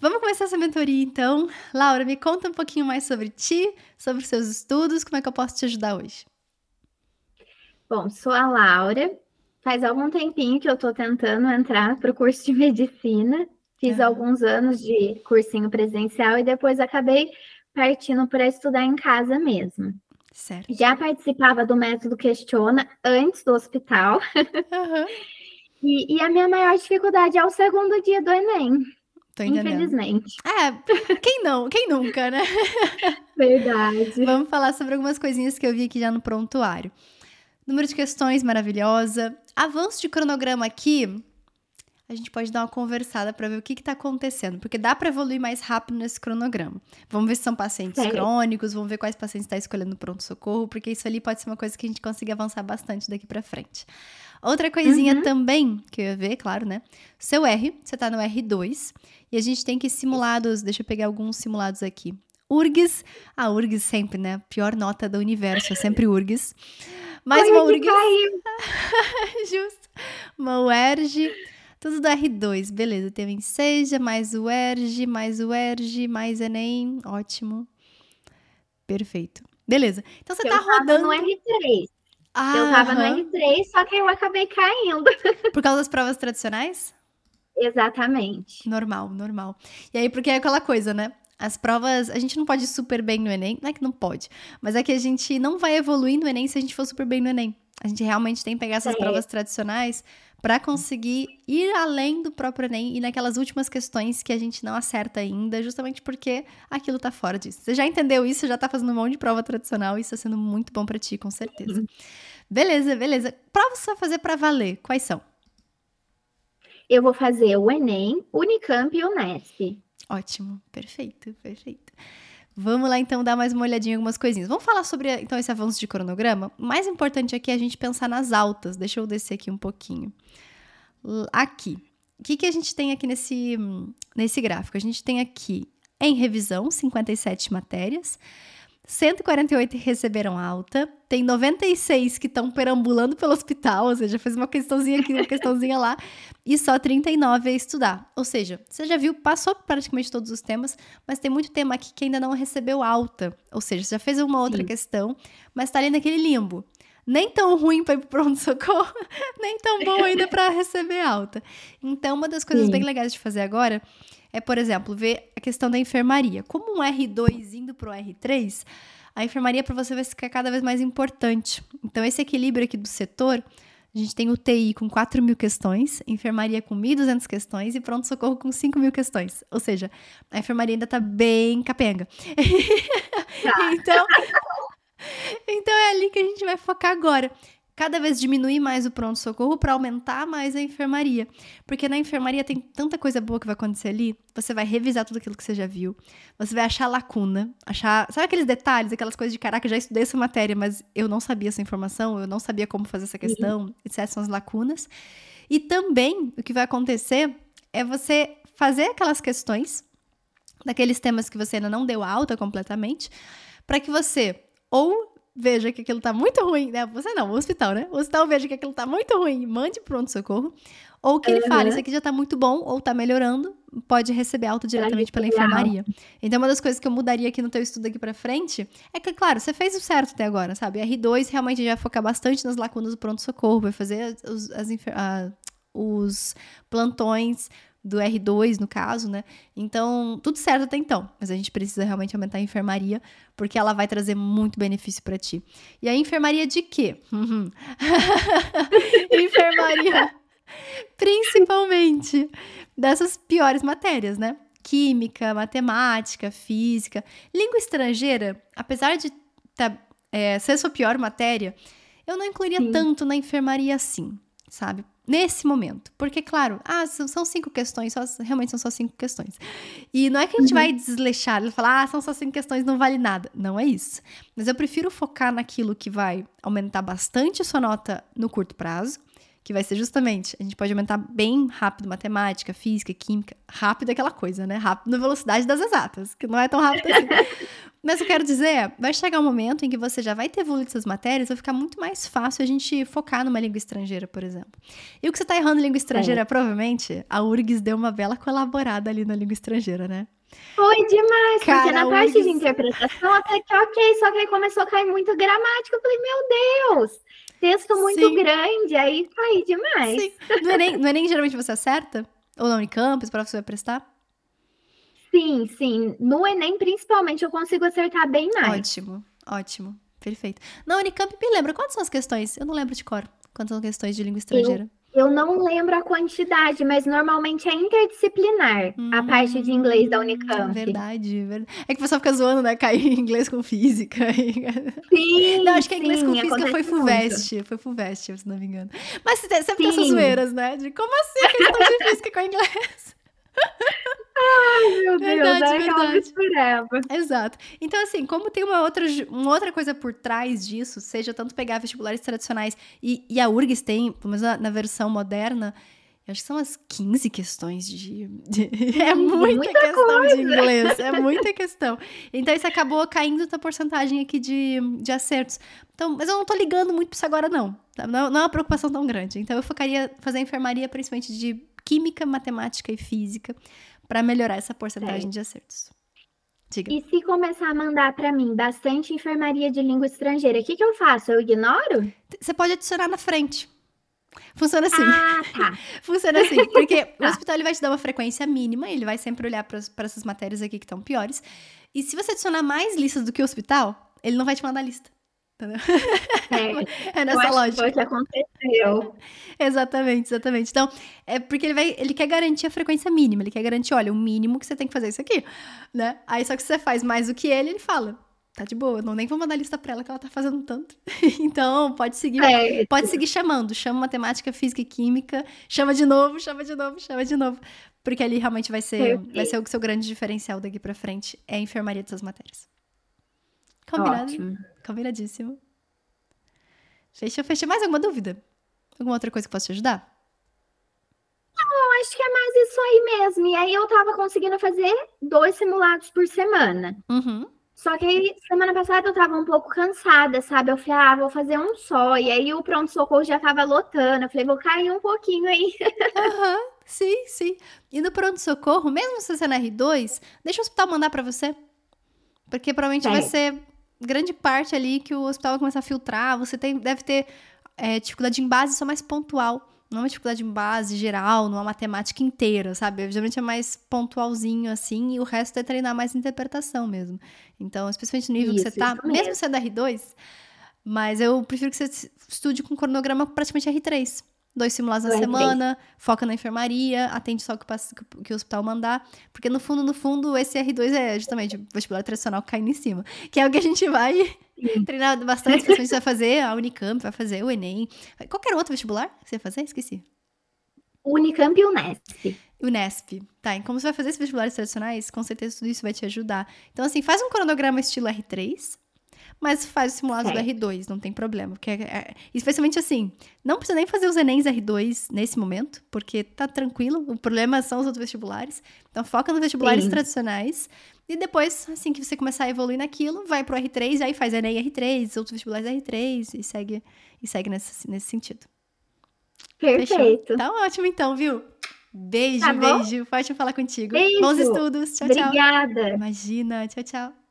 Vamos começar essa mentoria então. Laura, me conta um pouquinho mais sobre ti, sobre os seus estudos, como é que eu posso te ajudar hoje? Bom, sou a Laura. Faz algum tempinho que eu estou tentando entrar para o curso de medicina. Fiz alguns anos de cursinho presencial e depois acabei partindo para estudar em casa mesmo. Certo. Já participava do método Questiona antes do hospital. Uhum. e, e, a minha maior dificuldade é o segundo dia do Enem. Tô entendendo. Infelizmente. É, quem não? Quem nunca, né? Verdade. Vamos falar sobre algumas coisinhas que eu vi aqui já no prontuário. Número de questões maravilhosa. Avanço de cronograma aqui. A gente pode dar uma conversada para ver o que está acontecendo, porque dá para evoluir mais rápido nesse cronograma. Vamos ver se são pacientes Sério? crônicos, vamos ver quais pacientes está escolhendo pronto-socorro, porque isso ali pode ser uma coisa que a gente consiga avançar bastante daqui para frente. Outra coisinha uhum. também, que eu ia ver, claro, né? Seu R, você tá no R2, e a gente tem que simulados, deixa eu pegar alguns simulados aqui. URGS, a URGS sempre, né? Pior nota do universo, é sempre URGS. Mais uma URGS. Justo. Uma UERJ, tudo do R2, beleza. Tem o Enseja, mais o UERJ, mais o UERJ, mais Enem, ótimo. Perfeito. Beleza. Então você eu tá rodando. no R3. Ah, eu tava no R3, só que eu acabei caindo. Por causa das provas tradicionais? Exatamente. Normal, normal. E aí, porque é aquela coisa, né? As provas, a gente não pode ir super bem no Enem, não é que não pode, mas é que a gente não vai evoluir no Enem se a gente for super bem no Enem. A gente realmente tem que pegar essas é. provas tradicionais para conseguir ir além do próprio Enem e naquelas últimas questões que a gente não acerta ainda, justamente porque aquilo tá fora disso. Você já entendeu isso, já tá fazendo um monte de prova tradicional, isso tá sendo muito bom para ti, com certeza. Uhum. Beleza, beleza. Provas você vai fazer para valer, quais são? Eu vou fazer o Enem, Unicamp e Unesp. Ótimo, perfeito, perfeito. Vamos lá então dar mais uma olhadinha em algumas coisinhas. Vamos falar sobre então esse avanço de cronograma. O mais importante aqui é a gente pensar nas altas. Deixa eu descer aqui um pouquinho. Aqui. O que, que a gente tem aqui nesse, nesse gráfico? A gente tem aqui em revisão 57 matérias. 148 receberam alta, tem 96 que estão perambulando pelo hospital, ou seja, fez uma questãozinha aqui, uma questãozinha lá, e só 39 a estudar. Ou seja, você já viu, passou praticamente todos os temas, mas tem muito tema aqui que ainda não recebeu alta. Ou seja, você já fez uma outra Sim. questão, mas está ali naquele limbo. Nem tão ruim para ir pro pronto-socorro, nem tão bom ainda para receber alta. Então, uma das coisas Sim. bem legais de fazer agora é, por exemplo, ver a questão da enfermaria. Como um R2 indo para o R3, a enfermaria para você vai ficar cada vez mais importante. Então, esse equilíbrio aqui do setor, a gente tem o TI com 4 mil questões, enfermaria com 1.200 questões e pronto-socorro com 5 mil questões. Ou seja, a enfermaria ainda está bem capenga. Tá. então, então é ali que a gente vai focar agora cada vez diminuir mais o pronto-socorro para aumentar mais a enfermaria. Porque na enfermaria tem tanta coisa boa que vai acontecer ali. Você vai revisar tudo aquilo que você já viu. Você vai achar lacuna, achar. Sabe aqueles detalhes, aquelas coisas de caraca, já estudei essa matéria, mas eu não sabia essa informação, eu não sabia como fazer essa questão, uhum. etc. São as lacunas. E também o que vai acontecer é você fazer aquelas questões daqueles temas que você ainda não deu alta completamente, para que você ou veja que aquilo tá muito ruim, né? Você não, o hospital, né? O hospital veja que aquilo tá muito ruim, mande pronto-socorro. Ou que ele uhum. fale, isso aqui já tá muito bom, ou tá melhorando, pode receber alta diretamente pela enfermaria. Então, uma das coisas que eu mudaria aqui no teu estudo aqui pra frente é que, claro, você fez o certo até agora, sabe? R2 realmente já vai focar bastante nas lacunas do pronto-socorro, vai fazer os, as, a, os plantões, do R2, no caso, né? Então, tudo certo até então, mas a gente precisa realmente aumentar a enfermaria, porque ela vai trazer muito benefício para ti. E a enfermaria de quê? enfermaria principalmente dessas piores matérias, né? Química, matemática, física, língua estrangeira, apesar de tá, é, ser sua pior matéria, eu não incluiria Sim. tanto na enfermaria assim, sabe? Nesse momento. Porque, claro, ah, são cinco questões, só, realmente são só cinco questões. E não é que a gente uhum. vai desleixar e falar, ah, são só cinco questões, não vale nada. Não é isso. Mas eu prefiro focar naquilo que vai aumentar bastante a sua nota no curto prazo, que vai ser justamente, a gente pode aumentar bem rápido matemática, física, química, rápido é aquela coisa, né? Rápido na velocidade das exatas, que não é tão rápido assim. Mas eu quero dizer, é, vai chegar um momento em que você já vai ter evoluído essas matérias, vai ficar muito mais fácil a gente focar numa língua estrangeira, por exemplo. E o que você tá errando em língua estrangeira, é. provavelmente, a URGS deu uma bela colaborada ali na língua estrangeira, né? Foi demais, Cara, porque na parte URGS... de interpretação até que ok, só que aí começou a cair muito gramática. Eu falei, meu Deus, texto muito Sim. grande, aí caí demais. Sim. No Enem, no Enem geralmente você acerta? Ou na Unicamp, para você vai prestar? Sim, sim. No Enem, principalmente, eu consigo acertar bem mais. Ótimo, ótimo. Perfeito. Na Unicamp, me lembra, quantas são as questões? Eu não lembro de cor. Quantas são questões de língua estrangeira? Eu, eu não lembro a quantidade, mas normalmente é interdisciplinar hum, a parte de inglês da Unicamp. Verdade, verdade. É que o pessoal fica zoando, né? Cair inglês com física. Sim. não, acho que inglês sim, com física foi FUVEST. Foi FUVEST, se não me engano. Mas sempre sim. tem essas zoeiras, né? De como assim questão de física com inglês? Ai, meu Deus, verdade, verdade. Exato. Então, assim, como tem uma outra, uma outra coisa por trás disso, seja tanto pegar vestibulares tradicionais e, e a URGS tem, pelo menos na, na versão moderna, acho que são umas 15 questões de. de... É muita, muita questão coisa. de inglês. É muita questão. Então, isso acabou caindo na porcentagem aqui de, de acertos. Então, mas eu não tô ligando muito pra isso agora, não. Não, não é uma preocupação tão grande. Então, eu focaria fazer enfermaria, principalmente de química, matemática e física para melhorar essa porcentagem é. de acertos. Diga. E se começar a mandar para mim bastante enfermaria de língua estrangeira, o que, que eu faço? Eu ignoro? Você pode adicionar na frente. Funciona assim. Ah, tá. Funciona assim, porque tá. o hospital ele vai te dar uma frequência mínima, ele vai sempre olhar para essas matérias aqui que estão piores. E se você adicionar mais listas do que o hospital, ele não vai te mandar lista. É, é nessa lógica. Foi o que aconteceu. Exatamente, exatamente. Então, é porque ele vai, ele quer garantir a frequência mínima, ele quer garantir, olha, o mínimo que você tem que fazer é isso aqui, né? Aí só que você faz mais do que ele, ele fala, tá de boa, não nem vou mandar lista pra ela que ela tá fazendo tanto. então, pode seguir, é. pode seguir chamando, chama matemática, física e química, chama de novo, chama de novo, chama de novo, porque ali realmente vai ser, vai ser o seu grande diferencial daqui para frente, é a enfermaria dessas matérias. Combinado? Ótimo. Combinadíssimo. Fechou, fechou. Mais alguma dúvida? Alguma outra coisa que possa te ajudar? Não, acho que é mais isso aí mesmo. E aí eu tava conseguindo fazer dois simulados por semana. Uhum. Só que aí, semana passada eu tava um pouco cansada, sabe? Eu falei, ah, vou fazer um só. E aí o pronto-socorro já tava lotando. Eu falei, vou cair um pouquinho aí. Aham, uhum. sim, sim. E no pronto-socorro, mesmo se você é na R2, deixa o hospital mandar para você. Porque provavelmente é. vai ser grande parte ali que o hospital vai começar a filtrar. Você tem, deve ter é, dificuldade em base só mais pontual. Não é uma dificuldade em base geral, não é matemática inteira, sabe? Geralmente é mais pontualzinho assim, e o resto é treinar mais interpretação mesmo. Então, especialmente no nível isso, que você tá, mesmo. mesmo sendo R2, mas eu prefiro que você estude com cronograma praticamente R3 dois simulados na semana, foca na enfermaria, atende só o que, que, o hospital mandar. Porque no fundo, no fundo, esse R2 é justamente o vestibular tradicional caindo em cima. Que é o que a gente vai treinar bastante, especialmente você vai fazer a Unicamp, vai fazer o Enem. Qualquer outro vestibular que você vai fazer? Esqueci. Unicamp e Unesp. Unesp. Tá, e como você vai fazer esses vestibulares tradicionais, com certeza tudo isso vai te ajudar. Então, assim, faz um cronograma estilo R3, mas faz o simulado do R2, não tem problema. Porque é, é, especialmente assim, não precisa nem fazer os Enems R2 nesse momento, porque tá tranquilo. O problema são os outros vestibulares. Então foca nos vestibulares Sim. tradicionais. E depois, assim que você começar a evoluir naquilo, vai pro R3, aí faz Enem R3, outros vestibulares R3 e segue, e segue nesse, nesse sentido. Perfeito. Fechou? Tá ótimo então, viu? Beijo, tá beijo. Forte falar contigo. Beijo. Bons estudos. Tchau, Obrigada. tchau. Imagina. Tchau, tchau.